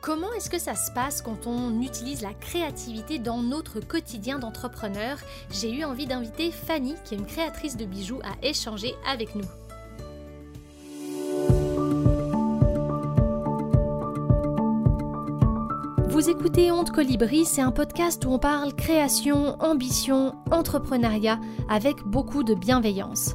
Comment est-ce que ça se passe quand on utilise la créativité dans notre quotidien d'entrepreneur? J'ai eu envie d'inviter Fanny, qui est une créatrice de bijoux, à échanger avec nous. Vous écoutez Honte Colibri, c'est un podcast où on parle création, ambition, entrepreneuriat avec beaucoup de bienveillance.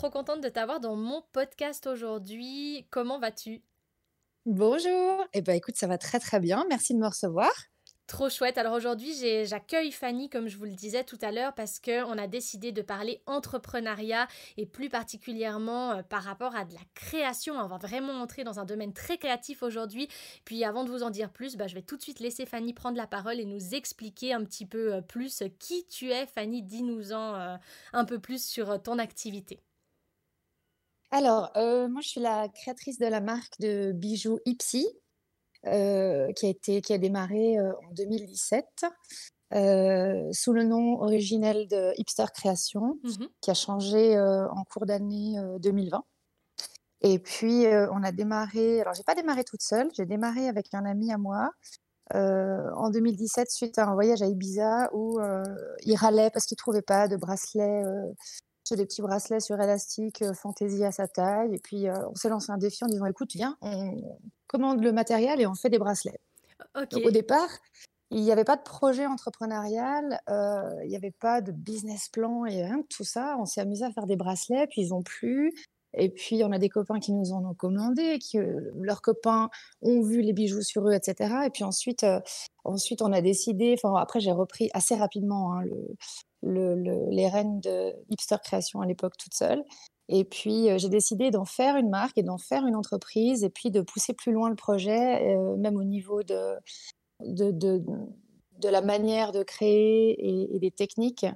Trop contente de t'avoir dans mon podcast aujourd'hui. Comment vas-tu? Bonjour. Eh ben écoute, ça va très très bien. Merci de me recevoir. Trop chouette. Alors aujourd'hui, j'accueille Fanny, comme je vous le disais tout à l'heure, parce qu'on a décidé de parler entrepreneuriat et plus particulièrement euh, par rapport à de la création. On va vraiment entrer dans un domaine très créatif aujourd'hui. Puis avant de vous en dire plus, bah, je vais tout de suite laisser Fanny prendre la parole et nous expliquer un petit peu euh, plus qui tu es. Fanny, dis-nous-en euh, un peu plus sur ton activité. Alors, moi, je suis la créatrice de la marque de bijoux Ipsy. Euh, qui, a été, qui a démarré euh, en 2017 euh, sous le nom originel de Hipster Création, mmh qui a changé en cours d'année 2020. Et puis, on a démarré. Alors, j'ai pas démarré toute seule. J'ai démarré avec un ami à moi en 2017 suite à un voyage à Ibiza où il râlait parce qu'il trouvait pas de bracelet des petits bracelets sur élastique, euh, fantaisie à sa taille. Et puis, euh, on s'est lancé un défi en disant écoute, viens, on commande le matériel et on fait des bracelets. au départ, il n'y avait pas de projet entrepreneurial, euh, il n'y avait pas de business plan et rien de tout ça. On s'est amusé à faire des bracelets, puis ils ont plu. Et puis, on a des copains qui nous en ont commandé, qui, leurs copains ont vu les bijoux sur eux, etc. Et puis ensuite, ensuite on a décidé, enfin, après, j'ai repris assez rapidement hein, le, les rênes de Hipster Création à l'époque toute seule. Et puis, j'ai décidé d'en faire une marque et d'en faire une entreprise et puis de pousser plus loin le projet, même au niveau de, de, la manière de créer et, des techniques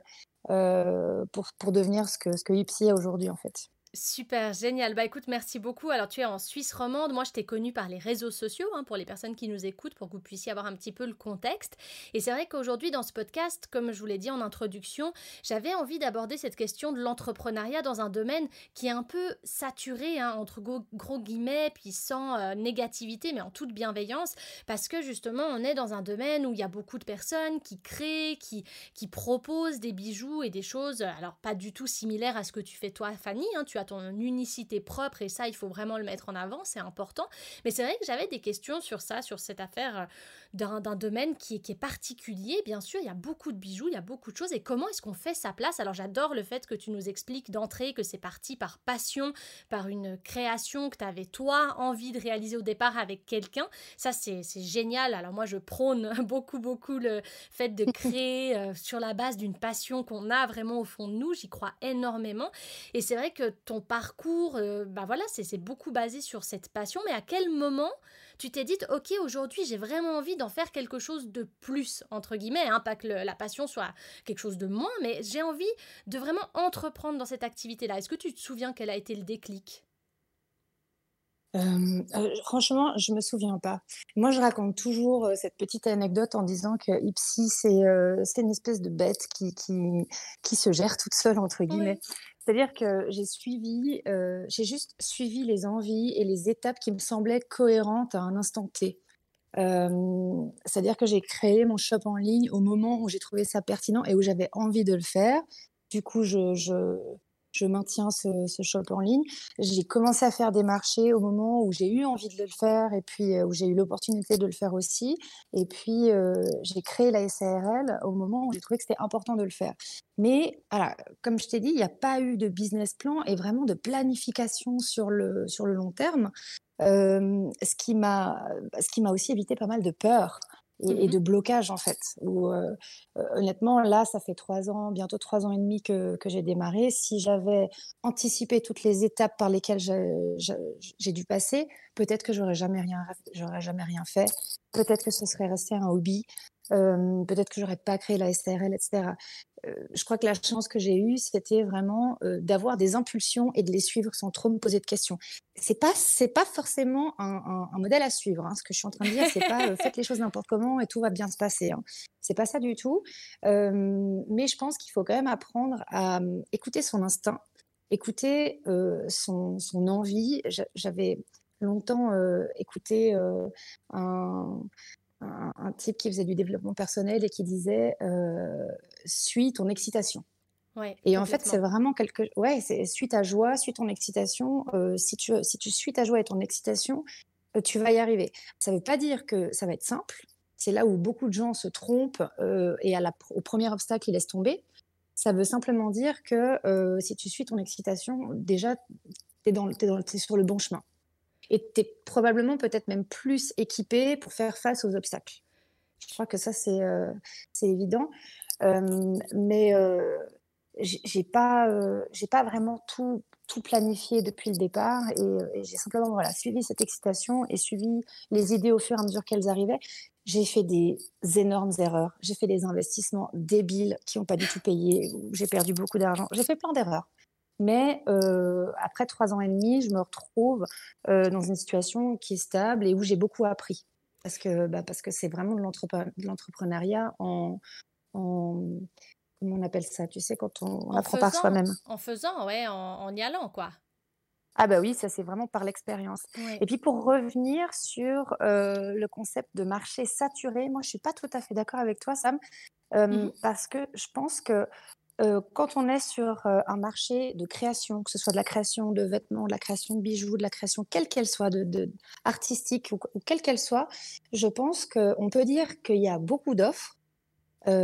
pour, pour devenir ce que, ce que Ipsy est aujourd'hui, en fait. Super, génial. Bah écoute, merci beaucoup. Alors tu es en Suisse romande. Moi, je t'ai connue par les réseaux sociaux, hein, pour les personnes qui nous écoutent, pour que vous puissiez avoir un petit peu le contexte. Et c'est vrai qu'aujourd'hui, dans ce podcast, comme je vous l'ai dit en introduction, j'avais envie d'aborder cette question de l'entrepreneuriat dans un domaine qui est un peu saturé, hein, entre gros, guillemets, puis sans euh, négativité, mais en toute bienveillance, parce que justement, on est dans un domaine où il y a beaucoup de personnes qui créent, qui, qui proposent des bijoux et des choses, alors pas du tout similaires à ce que tu fais toi, Fanny. Hein, tu as ton unicité propre et ça, il faut vraiment le mettre en avant, c'est important. Mais c'est vrai que j'avais des questions sur ça, sur cette affaire euh, d'un domaine qui, est particulier. Bien sûr, il y a beaucoup de bijoux, il y a beaucoup de choses. Et comment est-ce qu'on fait sa place? Alors j'adore le fait que tu nous expliques d'entrée que c'est parti par passion, par une création que tu avais toi envie de réaliser au départ avec quelqu'un. Ça, c'est génial. Alors moi, je prône beaucoup, beaucoup le fait de créer euh, sur la base d'une passion qu'on a vraiment au fond de nous. J'y crois énormément. Et c'est vrai que ton parcours, euh, bah voilà, c'est beaucoup basé sur cette passion. Mais à quel moment tu t'es dit, ok, aujourd'hui j'ai vraiment envie d'en faire quelque chose de plus, entre guillemets, hein, pas que la passion soit quelque chose de moins, mais j'ai envie de vraiment entreprendre dans cette activité-là. Est-ce que tu te souviens quel a été le déclic? Euh, euh, franchement, je me souviens pas. Moi, je raconte toujours cette petite anecdote en disant que Ipsy, c'est une espèce de bête qui, qui, qui, se gère toute seule, entre guillemets. C'est-à-dire que j'ai suivi, euh, j'ai juste suivi les envies et les étapes qui me semblaient cohérentes à un instant T. Euh, c'est-à-dire que j'ai créé mon shop en ligne au moment où j'ai trouvé ça pertinent et où j'avais envie de le faire. Du coup, je, je maintiens ce, shop en ligne. J'ai commencé à faire des marchés au moment où j'ai eu envie de le faire et puis euh, où j'ai eu l'opportunité de le faire aussi. Et puis, euh, j'ai créé la SARL au moment où j'ai trouvé que c'était important de le faire. Mais voilà, comme je t'ai dit, il n'y a pas eu de business plan et vraiment de planification sur le, sur le long terme. Euh, ce qui m'a aussi évité pas mal de peur. Et, de blocage en fait. Où, honnêtement, là, ça fait trois ans, bientôt trois ans et demi que, que j'ai démarré. Si j'avais anticipé toutes les étapes par lesquelles j'ai dû passer, peut-être que j'aurais jamais rien, j'aurais jamais rien fait. Peut-être que ce serait resté un hobby. Peut-être que j'aurais pas créé la SRL, etc. je crois que la chance que j'ai eue, c'était vraiment d'avoir des impulsions et de les suivre sans trop me poser de questions. C'est pas, c'est pas forcément un, modèle à suivre. Hein. Ce que je suis en train de dire, c'est pas faites les choses n'importe comment et tout va bien se passer. Hein. C'est pas ça du tout. mais je pense qu'il faut quand même apprendre à écouter son instinct, écouter son, son envie. J'avais longtemps écouté un, un, type qui faisait du développement personnel et qui disait suis ton excitation. et en fait, c'est vraiment quelque ouais, c'est suis ta joie, suis ton excitation. si tu si tu suis ta joie et ton excitation, tu vas y arriver. Ça ne veut pas dire que ça va être simple. C'est là où beaucoup de gens se trompent et à la, au premier obstacle, ils laissent tomber. Ça veut simplement dire que si tu suis ton excitation, déjà, tu es, es, sur le bon chemin et tu es probablement peut-être même plus équipé pour faire face aux obstacles. Je crois que ça, c'est euh, évident. Euh, mais euh, euh, j'ai pas vraiment tout, planifié depuis le départ et, j'ai simplement suivi cette excitation et suivi les idées au fur et à mesure qu'elles arrivaient. J'ai fait des énormes erreurs. J'ai fait des investissements débiles qui n'ont pas du tout payé. J'ai perdu beaucoup d'argent. J'ai fait plein d'erreurs. Mais euh, après trois ans et demi, je me retrouve euh, dans une situation qui est stable et où j'ai beaucoup appris. Parce que bah, c'est vraiment de l'entrepreneuriat en, en, Comment on appelle ça Tu sais, quand on, apprend par soi-même. En faisant, ouais, en, y allant, quoi. Ah bah oui, ça c'est vraiment par l'expérience. Et puis pour revenir sur euh, le concept de marché saturé, moi je suis pas tout à fait d'accord avec toi Sam, mmh parce que je pense que quand on est sur un marché de création, que ce soit de la création de vêtements, de la création de bijoux, de la création quelle qu'elle soit, artistique ou, quelle qu'elle soit, je pense qu'on peut dire qu'il y a beaucoup d'offres,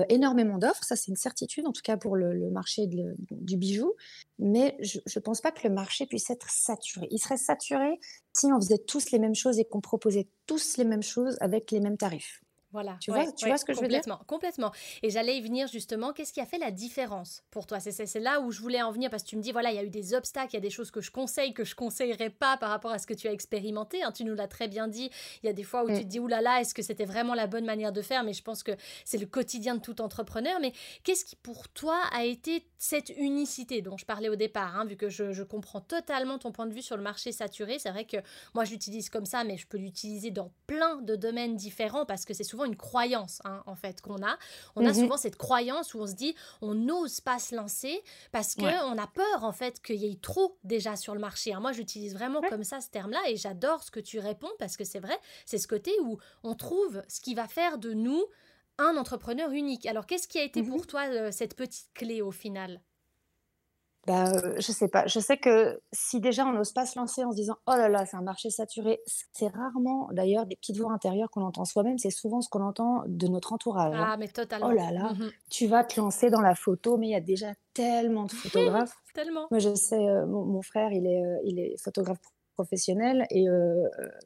énormément d'offres, ça c'est une certitude, en tout cas pour le, marché du bijou, mais je ne pense pas que le marché puisse être saturé. Il serait saturé si on faisait tous les mêmes choses et qu'on proposait tous les mêmes choses avec les mêmes tarifs. Voilà. Tu, vois, tu vois ce que je veux dire? Complètement. Et j'allais y venir justement. Qu'est-ce qui a fait la différence pour toi? C'est là où je voulais en venir parce que tu me dis, voilà, il y a eu des obstacles, il y a des choses que je conseille, que je conseillerais pas par rapport à ce que tu as expérimenté. Hein. Tu nous l'as très bien dit. Il y a des fois où tu mm. te dis, oulala, là là, est-ce que c'était vraiment la bonne manière de faire? Mais je pense que c'est le quotidien de tout entrepreneur. Mais qu'est-ce qui pour toi a été cette unicité dont je parlais au départ hein, Vu que je, je comprends totalement ton point de vue sur le marché saturé. C'est vrai que moi, je l'utilise comme ça, mais je peux l'utiliser dans plein de domaines différents parce que c'est souvent une croyance hein, en fait qu'on a. On a mhm. souvent cette croyance où on se dit on n'ose pas se lancer parce que on a peur en fait qu'il y ait trop déjà sur le marché. Hein. Moi j'utilise vraiment comme ça ce terme-là et j'adore ce que tu réponds parce que c'est vrai, c'est ce côté où on trouve ce qui va faire de nous un entrepreneur unique. Alors qu'est-ce qui a été pour mhm. toi euh, cette petite clé au final? Bah, je sais pas. Je sais que si déjà on n'ose pas se lancer en se disant oh là là, c'est un marché saturé, c'est rarement d'ailleurs des petites voix intérieures qu'on entend soi-même, c'est souvent ce qu'on entend de notre entourage. Hein. Ah, mais totalement. Oh là là, mmh tu vas te lancer dans la photo, mais il y a déjà tellement de photographes. tellement. Moi, je sais, mon, frère, il est, il est photographe professionnel et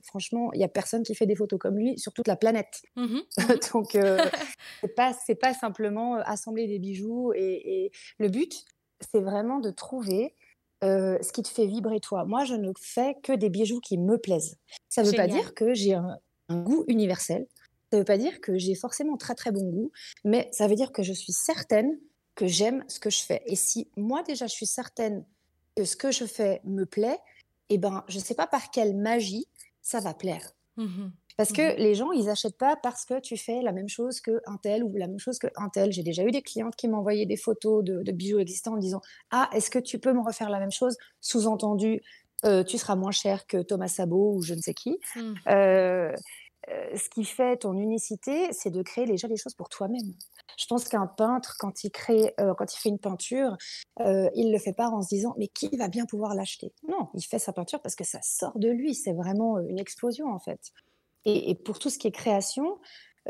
franchement, il y a personne qui fait des photos comme lui sur toute la planète. Mmh mmh Donc, c'est pas, c'est pas simplement assembler des bijoux et, et le but c'est vraiment de trouver ce qui te fait vibrer toi. Moi, je ne fais que des bijoux qui me plaisent. Ça ne veut pas dire que j'ai un, goût universel. Ça ne veut pas dire que j'ai forcément très très bon goût, mais ça veut dire que je suis certaine que j'aime ce que je fais. Et si moi déjà je suis certaine que ce que je fais me plaît, eh ben je ne sais pas par quelle magie ça va plaire. Mmh parce que mmh les gens, ils n'achètent pas parce que tu fais la même chose qu'un tel ou la même chose qu'un tel. J'ai déjà eu des clientes qui m'envoyaient des photos de, bijoux existants en disant Ah, est-ce que tu peux me refaire la même chose? Sous-entendu, euh, tu seras moins cher que Thomas Sabot ou je ne sais qui. Mmh. Euh, euh, ce qui fait ton unicité, c'est de créer déjà les choses pour toi-même. Je pense qu'un peintre, quand il crée, quand il fait une peinture, il le fait pas en se disant mais qui va bien pouvoir l'acheter? Non, il fait sa peinture parce que ça sort de lui. C'est vraiment une explosion en fait. Et, pour tout ce qui est création,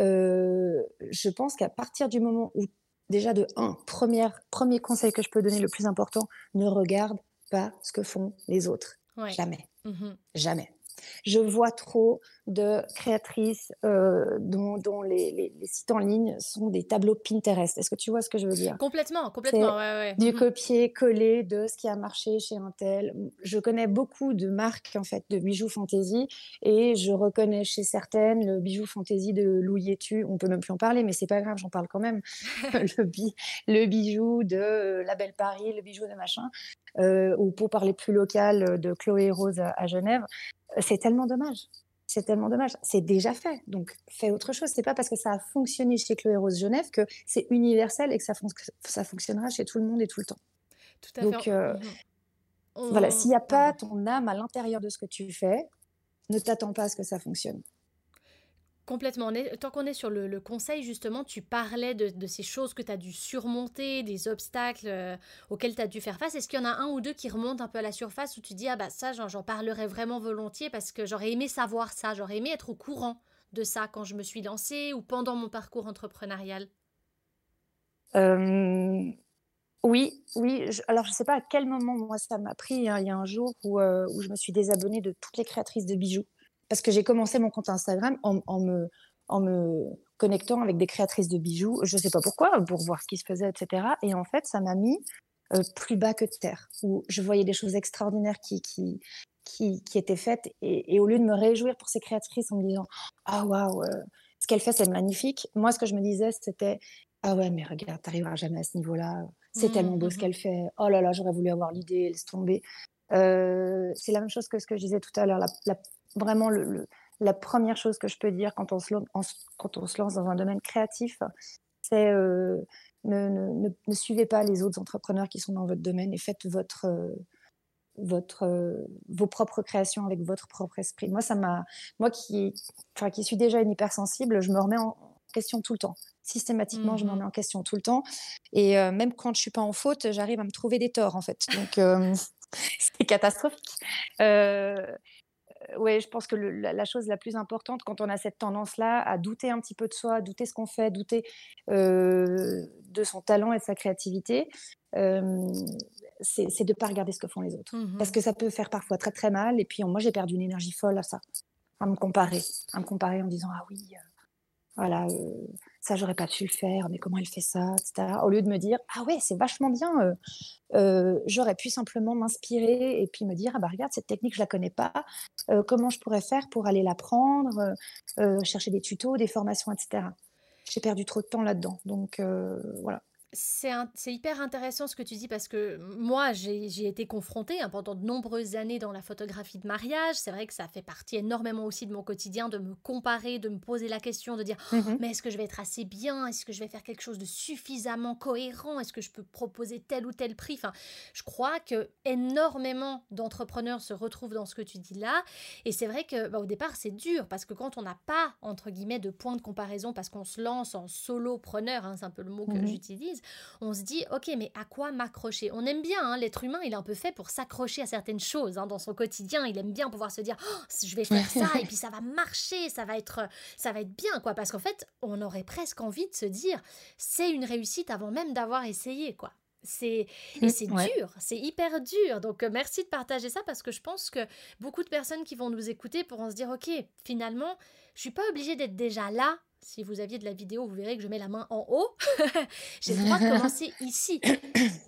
euh, je pense qu'à partir du moment où, déjà de un, premier conseil que je peux donner, le plus important, ne regarde pas ce que font les autres. Jamais. Mmh Jamais. Je vois trop de créatrices euh, dont, dont les, les, sites en ligne sont des tableaux Pinterest. Est-ce que tu vois ce que je veux dire? Complètement, complètement. Ouais, ouais. Du mmh copier-coller de ce qui a marché chez un tel. Je connais beaucoup de marques en fait de bijoux fantasy et je reconnais chez certaines le bijou fantasy de Louis Etu. On peut même plus en parler, mais c'est pas grave, j'en parle quand même. le, le, bijou de La Belle Paris, le bijou de machin, euh, ou pour parler plus local de Chloé Rose à Genève. C'est tellement dommage c'est tellement dommage. C'est déjà fait, donc fais autre chose. C'est pas parce que ça a fonctionné chez Chloé Rose Genève que c'est universel et que ça, ça, fonctionnera chez tout le monde et tout le temps. Tout à donc, fait. Euh, mmh voilà, s'il n'y a pas ton âme à l'intérieur de ce que tu fais, ne t'attends pas à ce que ça fonctionne. Complètement. Tant qu'on est sur le, conseil, justement, tu parlais de, ces choses que tu as dû surmonter, des obstacles euh, auxquels tu as dû faire face. Est-ce qu'il y en a un ou deux qui remontent un peu à la surface où tu dis, ah bah ça, j'en parlerais vraiment volontiers parce que j'aurais aimé savoir ça, j'aurais aimé être au courant de ça quand je me suis lancée ou pendant mon parcours entrepreneurial? Euh, Oui, oui. alors, je ne sais pas à quel moment, moi, ça m'a pris. Hein. Il y a un jour euh, où je me suis désabonnée de toutes les créatrices de bijoux parce que j'ai commencé mon compte Instagram en, me, en me connectant avec des créatrices de bijoux, je ne sais pas pourquoi, pour voir ce qui se faisait, etc. Et en fait, ça m'a mis euh, plus bas que de terre, où je voyais des choses extraordinaires qui, qui, qui, qui étaient faites. Et, au lieu de me réjouir pour ces créatrices en me disant Ah, waouh, euh, ce qu'elle fait, c'est magnifique, moi, ce que je me disais, c'était Ah ouais, mais regarde, tu n'arriveras jamais à ce niveau-là. C'est mmh, tellement beau ce mmh, mmh. qu'elle fait. Oh là là, j'aurais voulu avoir l'idée, laisse tomber. Euh, c'est la même chose que ce que je disais tout à l'heure. la, vraiment le, la première chose que je peux dire quand on se, quand on se lance dans un domaine créatif, c'est euh, ne, ne, ne, suivez pas les autres entrepreneurs qui sont dans votre domaine et faites votre, euh, votre, vos propres créations avec votre propre esprit. Moi, ça m'a, moi qui, enfin, qui suis déjà une hypersensible, je me remets en question tout le temps. Systématiquement, je me mmh remets en question tout le temps. Et même quand je suis pas en faute, j'arrive à me trouver des torts, en fait. Donc, c'est catastrophique. Euh, ouais, je pense que la, chose la plus importante quand on a cette tendance-là à douter un petit peu de soi, douter ce qu'on fait, douter euh, de son talent et de sa créativité, euh, c'est de ne pas regarder ce que font les autres. Parce mmh que ça peut faire parfois très très mal. Et puis moi, j'ai perdu une énergie folle à ça, à me comparer, à me comparer en disant ah oui, euh, voilà ça j'aurais pas pu le faire, mais comment elle fait ça, etc. Au lieu de me dire ah ouais c'est vachement bien, euh, euh, j'aurais pu simplement m'inspirer et puis me dire ah bah regarde cette technique je la connais pas, euh, comment je pourrais faire pour aller l'apprendre, chercher des tutos, des formations, etc. J'ai perdu trop de temps là-dedans, donc voilà c'est hyper intéressant ce que tu dis parce que moi, j'ai été confrontée hein, pendant de nombreuses années dans la photographie de mariage. C'est vrai que ça fait partie énormément aussi de mon quotidien de me comparer, de me poser la question, de dire mmh mais est-ce que je vais être assez bien? Est-ce que je vais faire quelque chose de suffisamment cohérent? Est-ce que je peux proposer tel ou tel prix? Enfin, je crois que énormément d'entrepreneurs se retrouvent dans ce que tu dis là. Et c'est vrai que bah, au départ, c'est dur parce que quand on n'a pas entre guillemets de point de comparaison parce qu'on se lance en solopreneur, hein, c'est un peu le mot que mmh j'utilise, on se dit, ok, mais à quoi m'accrocher? On aime bien, hein, l'être humain, il est un peu fait pour s'accrocher à certaines choses hein, dans son quotidien. Il aime bien pouvoir se dire, oh, je vais faire ça et puis ça va marcher, ça va être, ça va être bien, quoi. Parce qu'en fait, on aurait presque envie de se dire, c'est une réussite avant même d'avoir essayé, quoi. C'est et c'est dur, c'est hyper dur. Donc euh, merci de partager ça parce que je pense que beaucoup de personnes qui vont nous écouter pourront se dire OK, finalement, je suis pas obligée d'être déjà là si vous aviez de la vidéo, vous verrez que je mets la main en haut. j'ai le droit de commencer ici.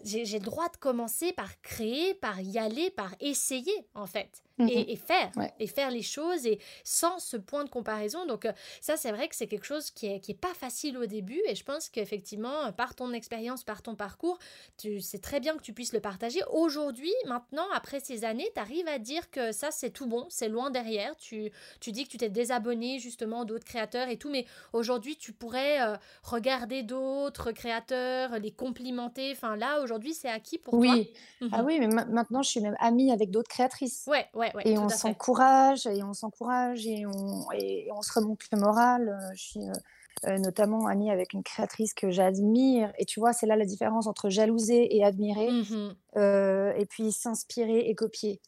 J'ai le droit de commencer par créer, par y aller, par essayer, en fait. Mhm. et, faire, et faire les choses et sans ce point de comparaison. Donc euh, ça, c'est vrai que c'est quelque chose qui est, qui est pas facile au début et je pense qu'effectivement, par ton expérience, par ton parcours, tu c'est très bien que tu puisses le partager. Aujourd'hui, maintenant, après ces années, tu arrives à dire que ça, c'est tout bon, c'est loin derrière. Tu, tu dis que tu t'es désabonné justement d'autres créateurs et tout, mais aujourd'hui, tu pourrais euh, regarder d'autres créateurs, les complimenter. Enfin là, aujourd'hui, c'est acquis pour oui. toi. Oui. Ah oui, mais maintenant, je suis même amie avec d'autres créatrices. Ouais, ouais et on s'encourage, et on s'encourage, et on, et on se remonte le moral. Euh, je suis euh, euh, notamment amie avec une créatrice que j'admire. Et tu vois, c'est là la différence entre jalouser et admirer, mmh et puis s'inspirer et copier.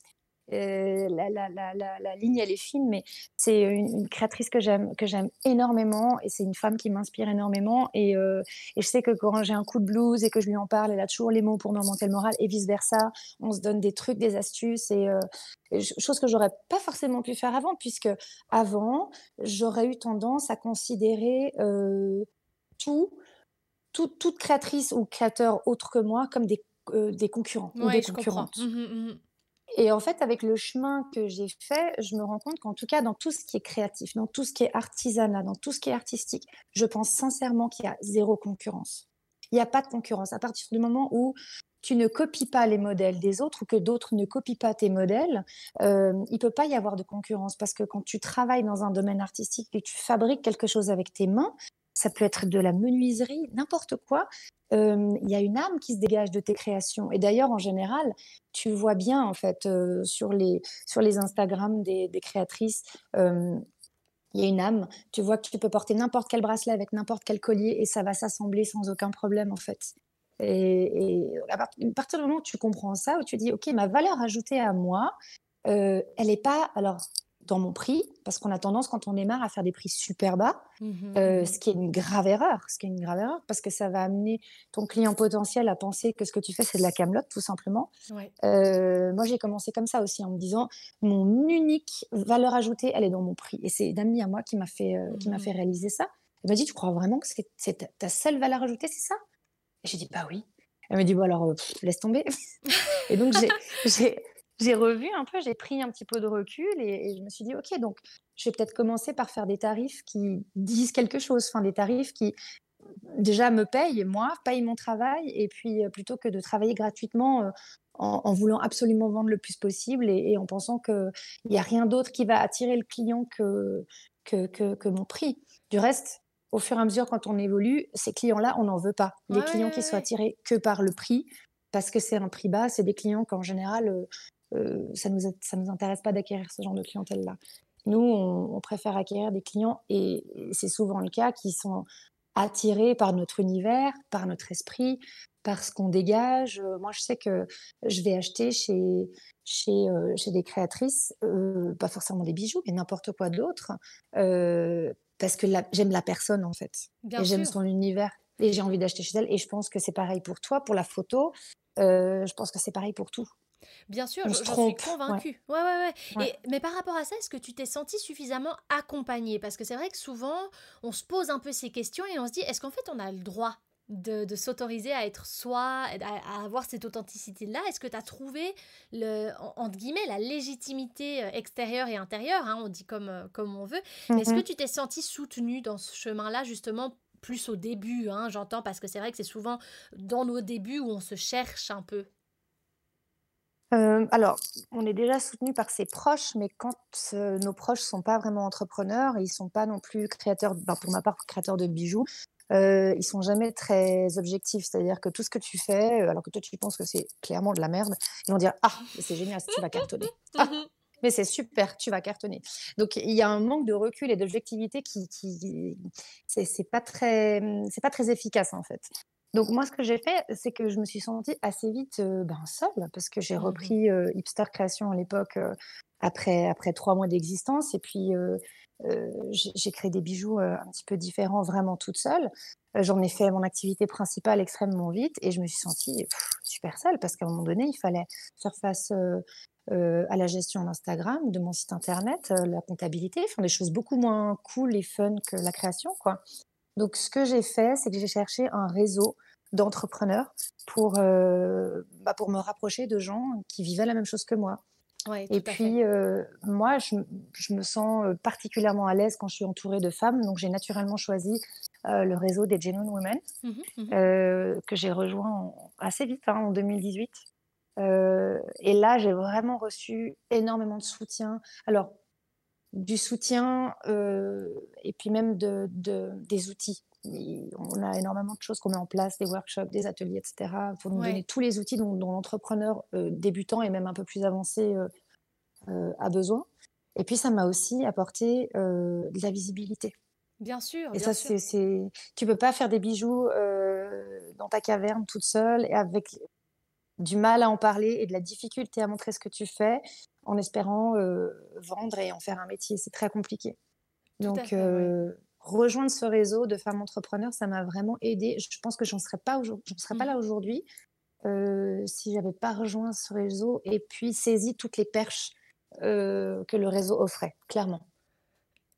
La, la, la, la, ligne, elle est fine, mais c'est une, créatrice que j'aime, que j'aime énormément et c'est une femme qui m'inspire énormément. Et, et, je sais que quand j'ai un coup de blues et que je lui en parle, elle a toujours les mots pour me remonter le moral et vice versa. On se donne des trucs, des astuces et, chose que j'aurais pas forcément pu faire avant, puisque avant, j'aurais eu tendance à considérer tout, toute créatrice ou créateur autre que moi comme des, des concurrents ou des concurrentes. Mmh mmh et en fait, avec le chemin que j'ai fait, je me rends compte qu'en tout cas, dans tout ce qui est créatif, dans tout ce qui est artisanat, dans tout ce qui est artistique, je pense sincèrement qu'il y a zéro concurrence. Il n'y a pas de concurrence. À partir du moment où tu ne copies pas les modèles des autres ou que d'autres ne copient pas tes modèles, euh, il ne peut pas y avoir de concurrence parce que quand tu travailles dans un domaine artistique et que tu fabriques quelque chose avec tes mains, ça peut être de la menuiserie, n'importe quoi. Il y a une âme qui se dégage de tes créations. Et d'ailleurs, en général, tu vois bien en fait sur les sur les Instagram des, créatrices. il y a une âme, tu vois que tu peux porter n'importe quel bracelet avec n'importe quel collier et ça va s'assembler sans aucun problème en fait. Et, à partir du moment où tu comprends ça, où tu dis, OK, ma valeur ajoutée à moi, elle n'est pas, alors, dans mon prix, parce qu'on a tendance, quand on démarre, à faire des prix super bas, mmh euh, mmh ce qui est une grave erreur, ce qui est une grave erreur, parce que ça va amener ton client potentiel à penser que ce que tu fais, c'est de la camelote, tout simplement. Euh, moi, j'ai commencé comme ça aussi, en me disant, mon unique valeur ajoutée, elle est dans mon prix. Et c'est une amie à moi qui m'a fait, qui m'a fait mmh réaliser ça. Elle m'a dit, tu crois vraiment que c'est ta seule valeur ajoutée, c'est ça? J'ai dit, bah oui. Elle me dit, bon alors, euh, laisse tomber. et donc, j'ai revu un peu, j'ai pris un petit peu de recul et, je me suis dit, OK, donc je vais peut-être commencer par faire des tarifs qui disent quelque chose, enfin des tarifs qui déjà me payent, moi, payent mon travail, et puis euh, plutôt que de travailler gratuitement euh, en, voulant absolument vendre le plus possible et, en pensant qu'il n'y a rien d'autre qui va attirer le client que, que, que mon prix. Du reste, au fur et à mesure, quand on évolue, ces clients-là, on n'en veut pas. Les clients qui sont attirés que par le prix, parce que c'est un prix bas, c'est des clients qu'en général, euh, ça ne nous, ça nous intéresse pas d'acquérir ce genre de clientèle-là. Nous, on, préfère acquérir des clients, et c'est souvent le cas, qui sont attirés par notre univers, par notre esprit, par ce qu'on dégage. Euh, moi, je sais que je vais acheter chez, chez, chez des créatrices, pas forcément des bijoux, mais n'importe quoi d'autre, parce que j'aime la personne en fait. et j'aime son univers et j'ai envie d'acheter chez elle. Et je pense que c'est pareil pour toi, pour la photo. Euh, je pense que c'est pareil pour tout. Bien sûr, j'en suis convaincue. Ouais. Ouais, ouais, Et, mais par rapport à ça, est-ce que tu t'es senti suffisamment accompagnée? Parce que c'est vrai que souvent, on se pose un peu ces questions et on se dit, est-ce qu'en fait, on a le droit de, s'autoriser à être soi, à, avoir cette authenticité-là? Est-ce que tu as trouvé, le, entre guillemets, la légitimité euh, extérieure et intérieure hein, On dit comme, euh, comme on veut. Est-ce que mm-hmm. tu t'es senti soutenue dans ce chemin-là, justement plus au début, hein, j'entends, parce que c'est vrai que c'est souvent dans nos débuts où on se cherche un peu. Euh, alors, on est déjà soutenu par ses proches, mais quand nos proches sont pas vraiment entrepreneurs, ils sont pas non plus créateurs, ben, pour ma part, créateurs de bijoux, euh, ils sont jamais très objectifs. C'est-à-dire que tout ce que tu fais, alors que toi tu penses que c'est clairement de la merde, ils vont dire ah c'est génial, tu vas cartonner. Ah, mmh mais c'est super, tu vas cartonner. Donc il y a un manque de recul et d'objectivité qui, qui c'est pas très c'est pas très efficace en fait. Donc moi, ce que j'ai fait, c'est que je me suis sentie assez vite euh, ben, seule, parce que j'ai mmh repris euh, Hipster Création à l'époque, euh, après, après trois mois d'existence. Et puis, j'ai créé des bijoux un petit peu différents, vraiment toute seule. J'en ai fait mon activité principale extrêmement vite et je me suis sentie super seule, parce qu'à un moment donné, il fallait faire face à la gestion d'Instagram, de mon site internet, la comptabilité, enfin des choses beaucoup moins cool et fun que la création, quoi. Donc, ce que j'ai fait, c'est que j'ai cherché un réseau d'entrepreneurs pour, euh, bah, pour me rapprocher de gens qui vivaient la même chose que moi. et puis, euh, moi, je, je, me sens euh, particulièrement à l'aise quand je suis entourée de femmes. Donc, j'ai naturellement choisi le réseau des Genuine Women, mmh mmh que j'ai rejoint assez vite, hein, en 2018. et là, j'ai vraiment reçu énormément de soutien. Alors, du soutien euh, et puis même de, des outils. on a énormément de choses qu'on met en place, des workshops, des ateliers, etc., pour nous donner tous les outils dont, l'entrepreneur euh, débutant et même un peu plus avancé euh, a besoin. Et puis, ça m'a aussi apporté de la visibilité. Bien sûr. Et ça, c'est, tu peux pas faire des bijoux dans ta caverne toute seule et avec du mal à en parler et de la difficulté à montrer ce que tu fais en espérant vendre et en faire un métier. C'est très compliqué. Donc, rejoindre ce réseau de femmes entrepreneurs, ça m'a vraiment aidé. Je pense que j'en serais pas, serais pas mmh. là aujourd'hui si j'avais pas rejoint ce réseau et puis saisi toutes les perches que le réseau offrait, clairement.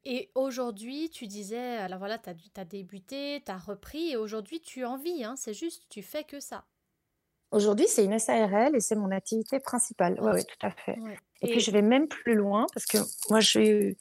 Et aujourd'hui, tu disais, alors voilà, tu as, débuté, tu as repris, et aujourd'hui, tu en vis, hein, c'est juste, tu fais que ça. Aujourd'hui, c'est une SARL et c'est mon activité principale. Oui, oui, tout à fait. Et, puis, je vais même plus loin parce que moi, j'ai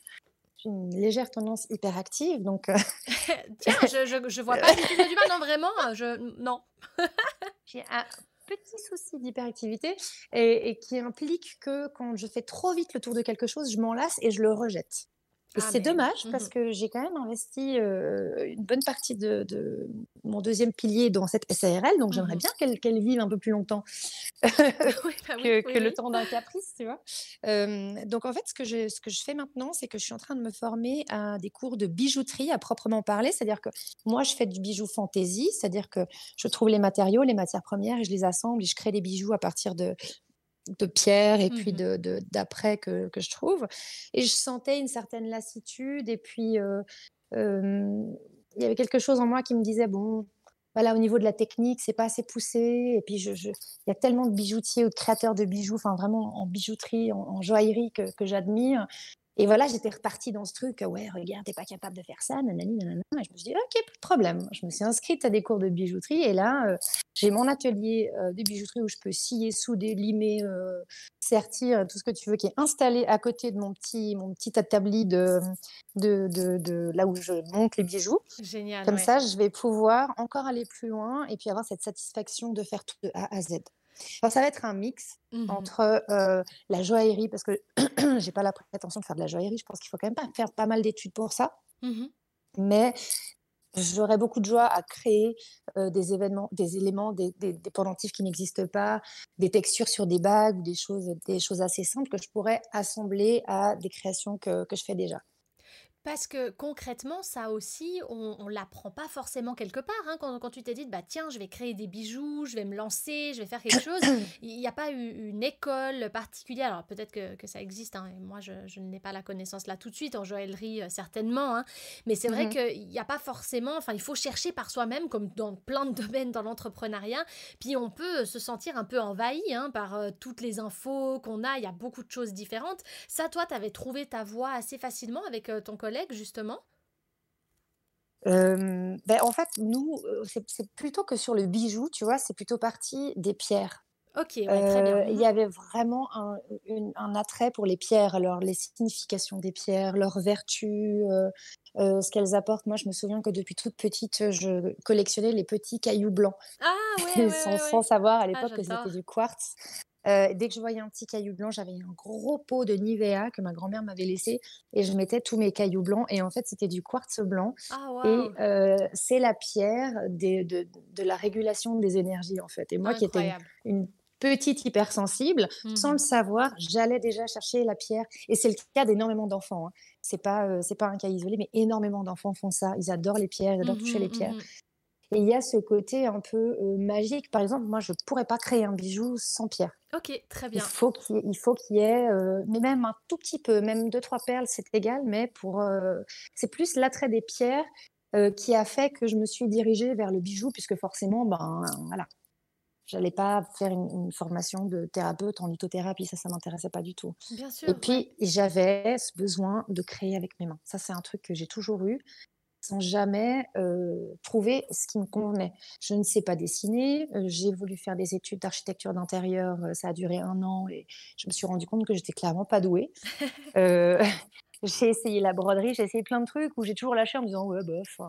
une légère tendance hyperactive. Donc, euh, Tiens, je, je, vois pas du tout du mal, non, vraiment, je, non. j'ai un petit souci d'hyperactivité et, et, qui implique que quand je fais trop vite le tour de quelque chose, je m'en lasse et je le rejette. Et ah, c'est dommage parce mmh que j'ai quand même investi une bonne partie de, mon deuxième pilier dans cette SARL, donc j'aimerais mmh bien qu'elle vive un peu plus longtemps bah que, le temps d'un caprice, tu vois. donc en fait, ce que, je, ce que je fais maintenant, c'est que je suis en train de me former à des cours de bijouterie à proprement parler, c'est-à-dire que moi, je fais du bijou fantaisie, c'est-à-dire que je trouve les matériaux, les matières premières, et je les assemble et je crée des bijoux à partir de, de pierre et puis mmh de d'après que, que, je trouve. Et je sentais une certaine lassitude. Et puis, il y avait quelque chose en moi qui me disait, bon, voilà, au niveau de la technique, c'est pas assez poussé. Et puis, il je, y a tellement de bijoutiers ou de créateurs de bijoux, enfin vraiment en bijouterie, en, joaillerie que, que j'admire. Et voilà, j'étais repartie dans ce truc, ouais, regarde, t'es pas capable de faire ça, nanani, nanana. Et je me suis dit, ok, pas de problème. Je me suis inscrite à des cours de bijouterie et là, euh, j'ai mon atelier euh, de bijouterie où je peux scier, souder, limer, euh, sertir, tout ce que tu veux, qui est installé à côté de mon petit, mon petit établi de, de, de, là où je monte les bijoux. Génial. Comme ça, je vais pouvoir encore aller plus loin et puis avoir cette satisfaction de faire tout de A à Z ça va être un mix mmh entre la joaillerie, parce que j'ai pas la prétention de faire de la joaillerie, je pense qu'il faut quand même pas faire pas mal d'études pour ça. Mmh Mais j'aurais beaucoup de joie à créer des événements, des éléments, des, pendentifs qui n'existent pas, des textures sur des bagues des choses, des choses assez simples que je pourrais assembler à des créations que, que je fais déjà. Parce que concrètement, ça aussi, on ne l'apprend pas forcément quelque part. Hein. Quand, quand, tu t'es dit, bah tiens, je vais créer des bijoux, je vais me lancer, je vais faire quelque chose, il n'y a pas eu une école particulière. Alors peut-être que, que, ça existe, hein, et moi je, je n'ai pas la connaissance là tout de suite, en joaillerie euh, certainement, hein. mais c'est vrai qu'il n'y a pas forcément, enfin il faut chercher par soi-même, comme dans plein de domaines dans l'entrepreneuriat, puis on peut se sentir un peu envahi par euh, toutes les infos qu'on a, il y a beaucoup de choses différentes. Ça, toi, tu avais trouvé ta voie assez facilement avec euh, ton collègue justement? Ben, En fait, nous, c'est plutôt que sur le bijou, tu vois, c'est plutôt parti des pierres. Ok, très bien. Il y avait vraiment un, un, attrait pour les pierres, alors les significations des pierres, leurs vertus, ce qu'elles apportent. Moi, je me souviens que depuis toute petite, je collectionnais les petits cailloux blancs. Ah ouais, sans, savoir à ah, l'époque que c'était du quartz. Euh, dès que je voyais un petit caillou blanc, j'avais un gros pot de Nivea que ma grand-mère m'avait laissé et je mettais tous mes cailloux blancs. Et en fait, c'était du quartz blanc. Ah, et euh, c'est la pierre de, de, la régulation des énergies, en fait. Et moi qui étais une, petite hypersensible, sans le mmh savoir, j'allais déjà chercher la pierre. Et c'est le cas d'énormément d'enfants. Hein. C'est pas, euh, c'est pas un cas isolé, mais énormément d'enfants font ça. Ils adorent les pierres, ils adorent toucher les mmh pierres. Et il y a ce côté un peu magique. Par exemple, moi, je ne pourrais pas créer un bijou sans pierre. Ok, très bien. Il faut qu'il y, ait, mais même un tout petit peu, même deux, trois perles, c'est égal, mais pour, c'est plus l'attrait des pierres qui a fait que je me suis dirigée vers le bijou, puisque forcément, ben voilà, j'allais pas faire une, formation de thérapeute en lithothérapie, ça, ça m'intéressait pas du tout. Bien sûr. Et puis, j'avais ce besoin de créer avec mes mains. Ça, c'est un truc que j'ai toujours eu sans jamais trouver ce qui me convenait. Je ne sais pas dessiner, j'ai voulu faire des études d'architecture d'intérieur, ça a duré un an et je me suis rendu compte que j'étais clairement pas douée. j'ai essayé la broderie, j'ai essayé plein de trucs où j'ai toujours lâché en me disant ouais bof.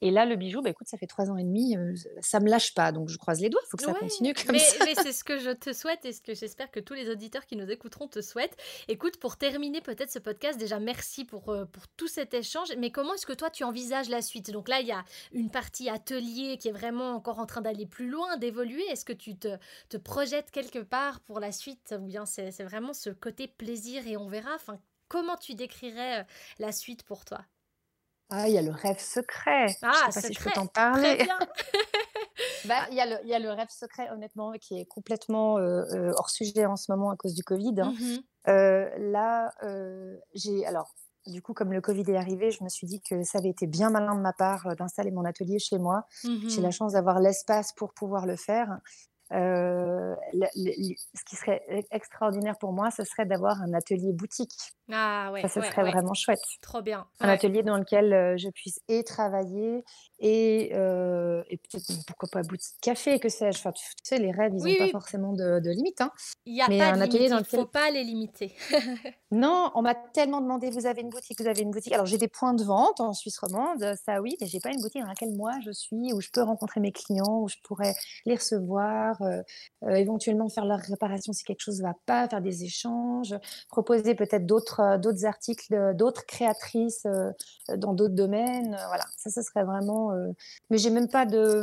Et là, le bijou, bah, écoute, ça fait trois ans et demi, euh, ça me lâche pas, donc je croise les doigts, il faut que ça continue comme mais, ça. Mais c'est ce que je te souhaite et ce que j'espère que tous les auditeurs qui nous écouteront te souhaitent. Écoute, pour terminer peut-être ce podcast, déjà merci pour, euh, pour tout cet échange, mais comment est-ce que toi tu envisages la suite? Donc là, il y a une partie atelier qui est vraiment encore en train d'aller plus loin, d'évoluer. Est-ce que tu te, te projettes quelque part pour la suite? Ou bien c'est vraiment ce côté plaisir et on verra? Enfin, Comment tu décrirais euh, la suite pour toi? Ah, il y a le rêve secret. Ah, je sais pas si je peux t'en parler. bah, il, y a le, il y a le rêve secret, honnêtement, qui est complètement euh, euh, hors sujet en ce moment à cause du Covid. Hein. Mmh là, j'ai alors du coup, comme le Covid est arrivé, je me suis dit que ça avait été bien malin de ma part d'installer mon atelier chez moi. J'ai la mmh chance d'avoir l'espace pour pouvoir le faire. Euh, ce qui serait e-, extraordinaire pour moi, ce serait d'avoir un atelier boutique. Ah ouais. Ça, ce ouais, serait vraiment chouette. Trop bien. Un atelier dans lequel je puisse et travailler et, peut-être pourquoi pas boutique café, que sais-je. Enfin, tu, sais, les rêves, ils n'ont pas forcément de, de limite. Hein. Il n'y a Mais pas de limite, il ne faut pas les limiter. non, on m'a tellement demandé, vous avez une boutique, vous avez une boutique. Alors j'ai des points de vente en Suisse romande, ça oui, mais j'ai pas une boutique dans laquelle moi je suis, où je peux rencontrer mes clients, où je pourrais les recevoir, euh, euh, éventuellement faire leur réparation si quelque chose ne va pas, faire des échanges, proposer peut-être d'autres euh, d'autres articles, d'autres créatrices dans d'autres domaines. voilà, ça, ce serait vraiment. mais j'ai même pas de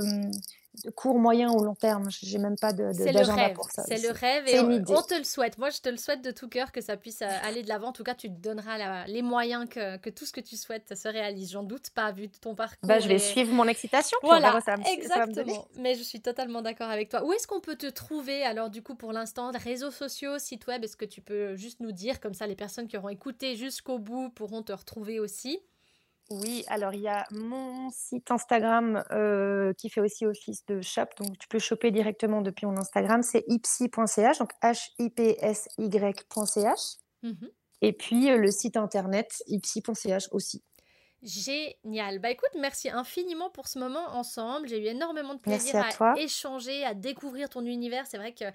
court, moyen ou long terme. J'ai même pas de, d'agenda pour ça. C'est le rêve et on, te le souhaite. Moi, je te le souhaite de tout cœur que ça puisse euh, aller de l'avant. En tout cas, tu te donneras les moyens que, que, tout ce que tu souhaites se réalise. J'en doute pas, vu ton parcours. Bah, je vais suivre mon excitation. Voilà, exactement. Mais je suis totalement d'accord avec toi. Où est-ce qu'on peut te trouver alors du coup pour l'instant Réseaux sociaux, site web, est-ce que tu peux juste nous dire comme ça les personnes qui auront écouté jusqu'au bout pourront te retrouver aussi? Oui, alors il y a mon site Instagram euh, qui fait aussi office de shop, donc tu peux choper directement depuis mon Instagram, c'est ipsy.ch, donc h-i-p-s-y.ch. Mmh Et puis euh, le site internet ipsy.ch aussi. Génial. Bah écoute, merci infiniment pour ce moment ensemble. J'ai eu énormément de plaisir à, échanger, à découvrir ton univers. C'est vrai que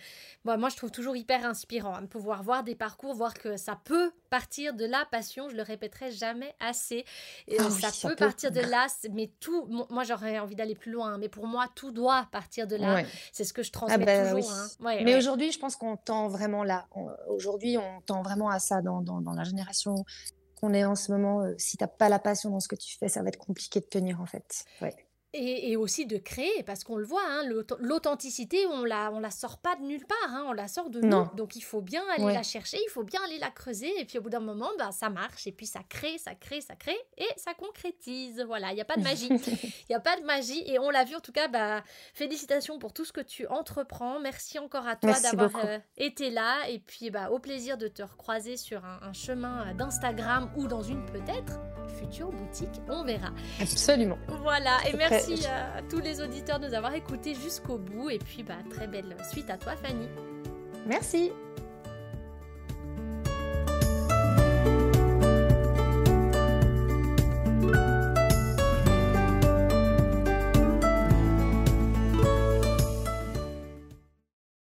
moi, je trouve toujours hyper inspirant hein, de pouvoir voir des parcours, voir que ça peut partir de la passion. Je le répéterai jamais assez. Et, ah ça, peut partir de là, mais tout. Moi, j'aurais envie d'aller plus loin, mais pour moi, tout doit partir de là. C'est ce que je ah transmets bah toujours. Hein. mais aujourd'hui, je pense qu'on tend vraiment là. Aujourd'hui, on tend vraiment à ça dans, dans, dans la génération qu'on est en ce moment, euh, si tu n'as pas la passion dans ce que tu fais, ça va être compliqué de tenir en fait. Ouais. Et, aussi de créer, parce qu'on le voit, hein, l'authenticité, on la, on la sort pas de nulle part, hein, on la sort de nous. Donc il faut bien aller la chercher, il faut bien aller la creuser, et puis au bout d'un moment, bah, ça marche, et puis ça crée, ça crée, ça crée, et ça concrétise. Voilà, il n'y a pas de magie. Il n'y a pas de magie, et on l'a vu en tout cas, bah, félicitations pour tout ce que tu entreprends. Merci encore à toi d'avoir euh, été là, et puis bah, au plaisir de te recroiser sur un, un chemin d'Instagram ou dans une peut-être future boutique, on verra. Absolument. Voilà, et merci merci à tous les auditeurs de nous avoir écoutés jusqu'au bout. Et puis, bah, très belle suite à toi, Fanny. Merci.